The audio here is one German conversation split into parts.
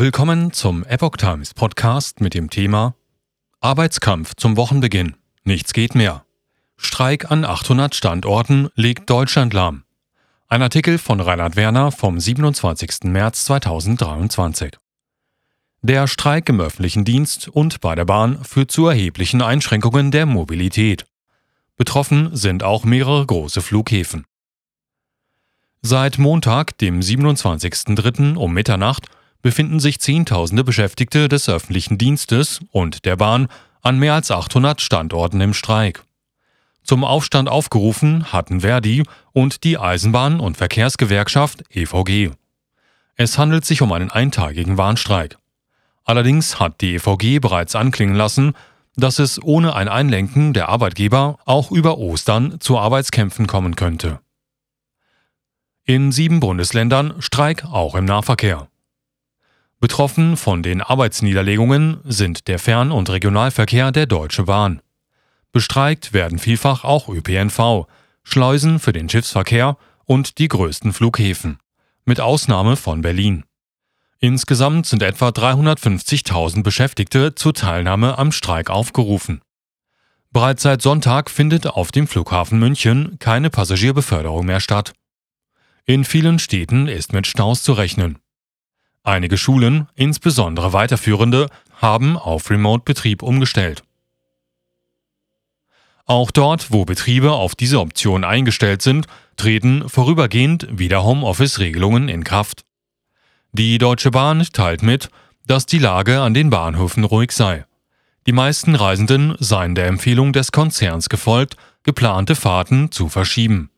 Willkommen zum Epoch Times Podcast mit dem Thema Arbeitskampf zum Wochenbeginn. Nichts geht mehr. Streik an 800 Standorten legt Deutschland lahm. Ein Artikel von Reinhard Werner vom 27. März 2023. Der Streik im öffentlichen Dienst und bei der Bahn führt zu erheblichen Einschränkungen der Mobilität. Betroffen sind auch mehrere große Flughäfen. Seit Montag, dem 27.03. um Mitternacht, befinden sich Zehntausende Beschäftigte des öffentlichen Dienstes und der Bahn an mehr als 800 Standorten im Streik. Zum Aufstand aufgerufen hatten Verdi und die Eisenbahn- und Verkehrsgewerkschaft EVG. Es handelt sich um einen eintagigen Warnstreik. Allerdings hat die EVG bereits anklingen lassen, dass es ohne ein Einlenken der Arbeitgeber auch über Ostern zu Arbeitskämpfen kommen könnte. In sieben Bundesländern Streik auch im Nahverkehr. Betroffen von den Arbeitsniederlegungen sind der Fern- und Regionalverkehr der Deutsche Bahn. Bestreikt werden vielfach auch ÖPNV, Schleusen für den Schiffsverkehr und die größten Flughäfen, mit Ausnahme von Berlin. Insgesamt sind etwa 350.000 Beschäftigte zur Teilnahme am Streik aufgerufen. Bereits seit Sonntag findet auf dem Flughafen München keine Passagierbeförderung mehr statt. In vielen Städten ist mit Staus zu rechnen. Einige Schulen, insbesondere weiterführende, haben auf Remote-Betrieb umgestellt. Auch dort, wo Betriebe auf diese Option eingestellt sind, treten vorübergehend wieder Homeoffice-Regelungen in Kraft. Die Deutsche Bahn teilt mit, dass die Lage an den Bahnhöfen ruhig sei. Die meisten Reisenden seien der Empfehlung des Konzerns gefolgt, geplante Fahrten zu verschieben.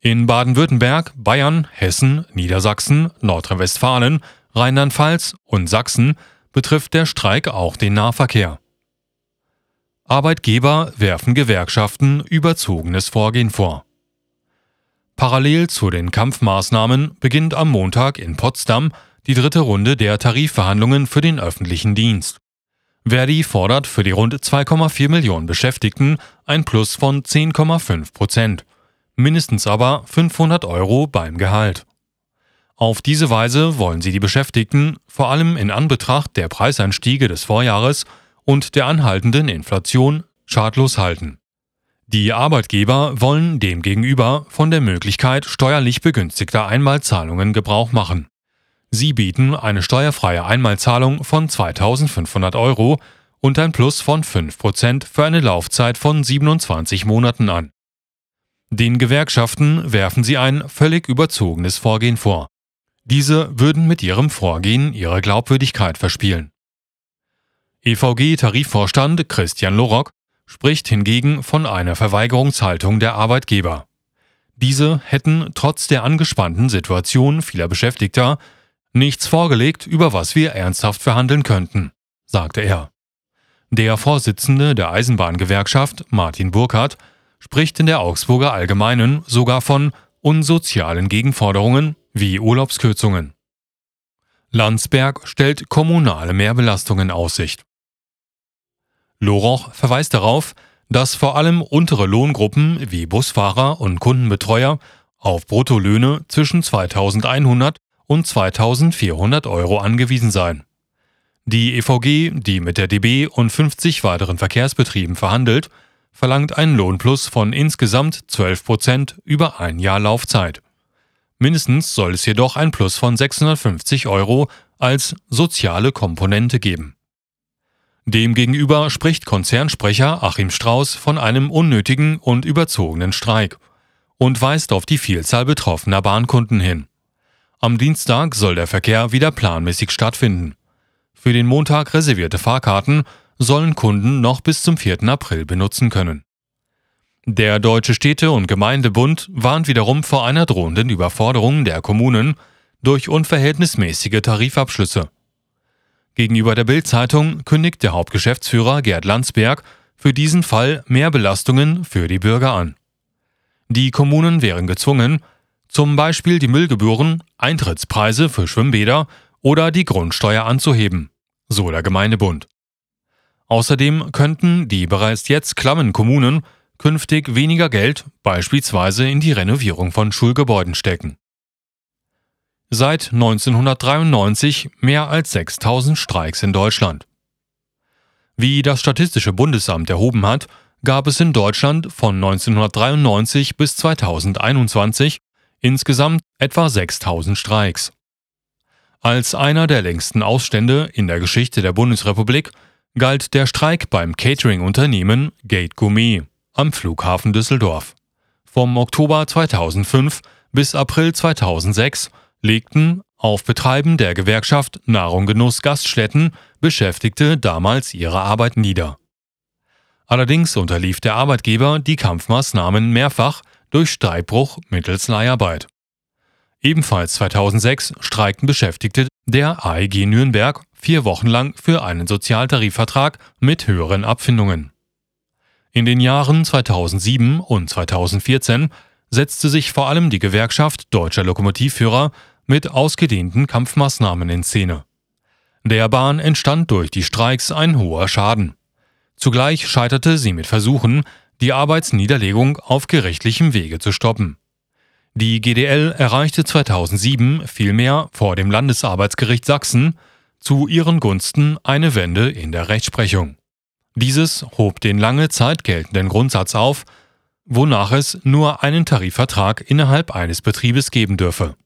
In Baden-Württemberg, Bayern, Hessen, Niedersachsen, Nordrhein-Westfalen, Rheinland-Pfalz und Sachsen betrifft der Streik auch den Nahverkehr. Arbeitgeber werfen Gewerkschaften überzogenes Vorgehen vor. Parallel zu den Kampfmaßnahmen beginnt am Montag in Potsdam die dritte Runde der Tarifverhandlungen für den öffentlichen Dienst. Verdi fordert für die rund 2,4 Millionen Beschäftigten ein Plus von 10,5 Prozent mindestens aber 500 Euro beim Gehalt. Auf diese Weise wollen sie die Beschäftigten vor allem in Anbetracht der Preisanstiege des Vorjahres und der anhaltenden Inflation schadlos halten. Die Arbeitgeber wollen demgegenüber von der Möglichkeit steuerlich begünstigter Einmalzahlungen Gebrauch machen. Sie bieten eine steuerfreie Einmalzahlung von 2500 Euro und ein Plus von 5% für eine Laufzeit von 27 Monaten an. Den Gewerkschaften werfen sie ein völlig überzogenes Vorgehen vor. Diese würden mit ihrem Vorgehen ihre Glaubwürdigkeit verspielen. EVG-Tarifvorstand Christian Lorock spricht hingegen von einer Verweigerungshaltung der Arbeitgeber. Diese hätten trotz der angespannten Situation vieler Beschäftigter nichts vorgelegt, über was wir ernsthaft verhandeln könnten, sagte er. Der Vorsitzende der Eisenbahngewerkschaft, Martin Burkhardt, spricht in der Augsburger Allgemeinen sogar von unsozialen Gegenforderungen wie Urlaubskürzungen. Landsberg stellt kommunale Mehrbelastungen Aussicht. Loroch verweist darauf, dass vor allem untere Lohngruppen wie Busfahrer und Kundenbetreuer auf Bruttolöhne zwischen 2100 und 2400 Euro angewiesen seien. Die EVG, die mit der DB und 50 weiteren Verkehrsbetrieben verhandelt, verlangt einen Lohnplus von insgesamt 12 Prozent über ein Jahr Laufzeit. Mindestens soll es jedoch ein Plus von 650 Euro als soziale Komponente geben. Demgegenüber spricht Konzernsprecher Achim Strauß von einem unnötigen und überzogenen Streik und weist auf die Vielzahl betroffener Bahnkunden hin. Am Dienstag soll der Verkehr wieder planmäßig stattfinden. Für den Montag reservierte Fahrkarten sollen Kunden noch bis zum 4. April benutzen können. Der Deutsche Städte- und Gemeindebund warnt wiederum vor einer drohenden Überforderung der Kommunen durch unverhältnismäßige Tarifabschlüsse. Gegenüber der Bild-Zeitung kündigt der Hauptgeschäftsführer Gerd Landsberg für diesen Fall mehr Belastungen für die Bürger an. Die Kommunen wären gezwungen, zum Beispiel die Müllgebühren, Eintrittspreise für Schwimmbäder oder die Grundsteuer anzuheben, so der Gemeindebund. Außerdem könnten die bereits jetzt klammen Kommunen künftig weniger Geld beispielsweise in die Renovierung von Schulgebäuden stecken. Seit 1993 mehr als 6000 Streiks in Deutschland. Wie das Statistische Bundesamt erhoben hat, gab es in Deutschland von 1993 bis 2021 insgesamt etwa 6000 Streiks. Als einer der längsten Ausstände in der Geschichte der Bundesrepublik galt der Streik beim Catering-Unternehmen Gate Gourmet am Flughafen Düsseldorf. Vom Oktober 2005 bis April 2006 legten auf Betreiben der Gewerkschaft Nahrung Genuss Gaststätten Beschäftigte damals ihre Arbeit nieder. Allerdings unterlief der Arbeitgeber die Kampfmaßnahmen mehrfach durch Streitbruch mittels Leiharbeit. Ebenfalls 2006 streikten Beschäftigte der AEG Nürnberg vier Wochen lang für einen Sozialtarifvertrag mit höheren Abfindungen. In den Jahren 2007 und 2014 setzte sich vor allem die Gewerkschaft deutscher Lokomotivführer mit ausgedehnten Kampfmaßnahmen in Szene. Der Bahn entstand durch die Streiks ein hoher Schaden. Zugleich scheiterte sie mit Versuchen, die Arbeitsniederlegung auf gerichtlichem Wege zu stoppen. Die GDL erreichte 2007 vielmehr vor dem Landesarbeitsgericht Sachsen zu ihren Gunsten eine Wende in der Rechtsprechung. Dieses hob den lange Zeit geltenden Grundsatz auf, wonach es nur einen Tarifvertrag innerhalb eines Betriebes geben dürfe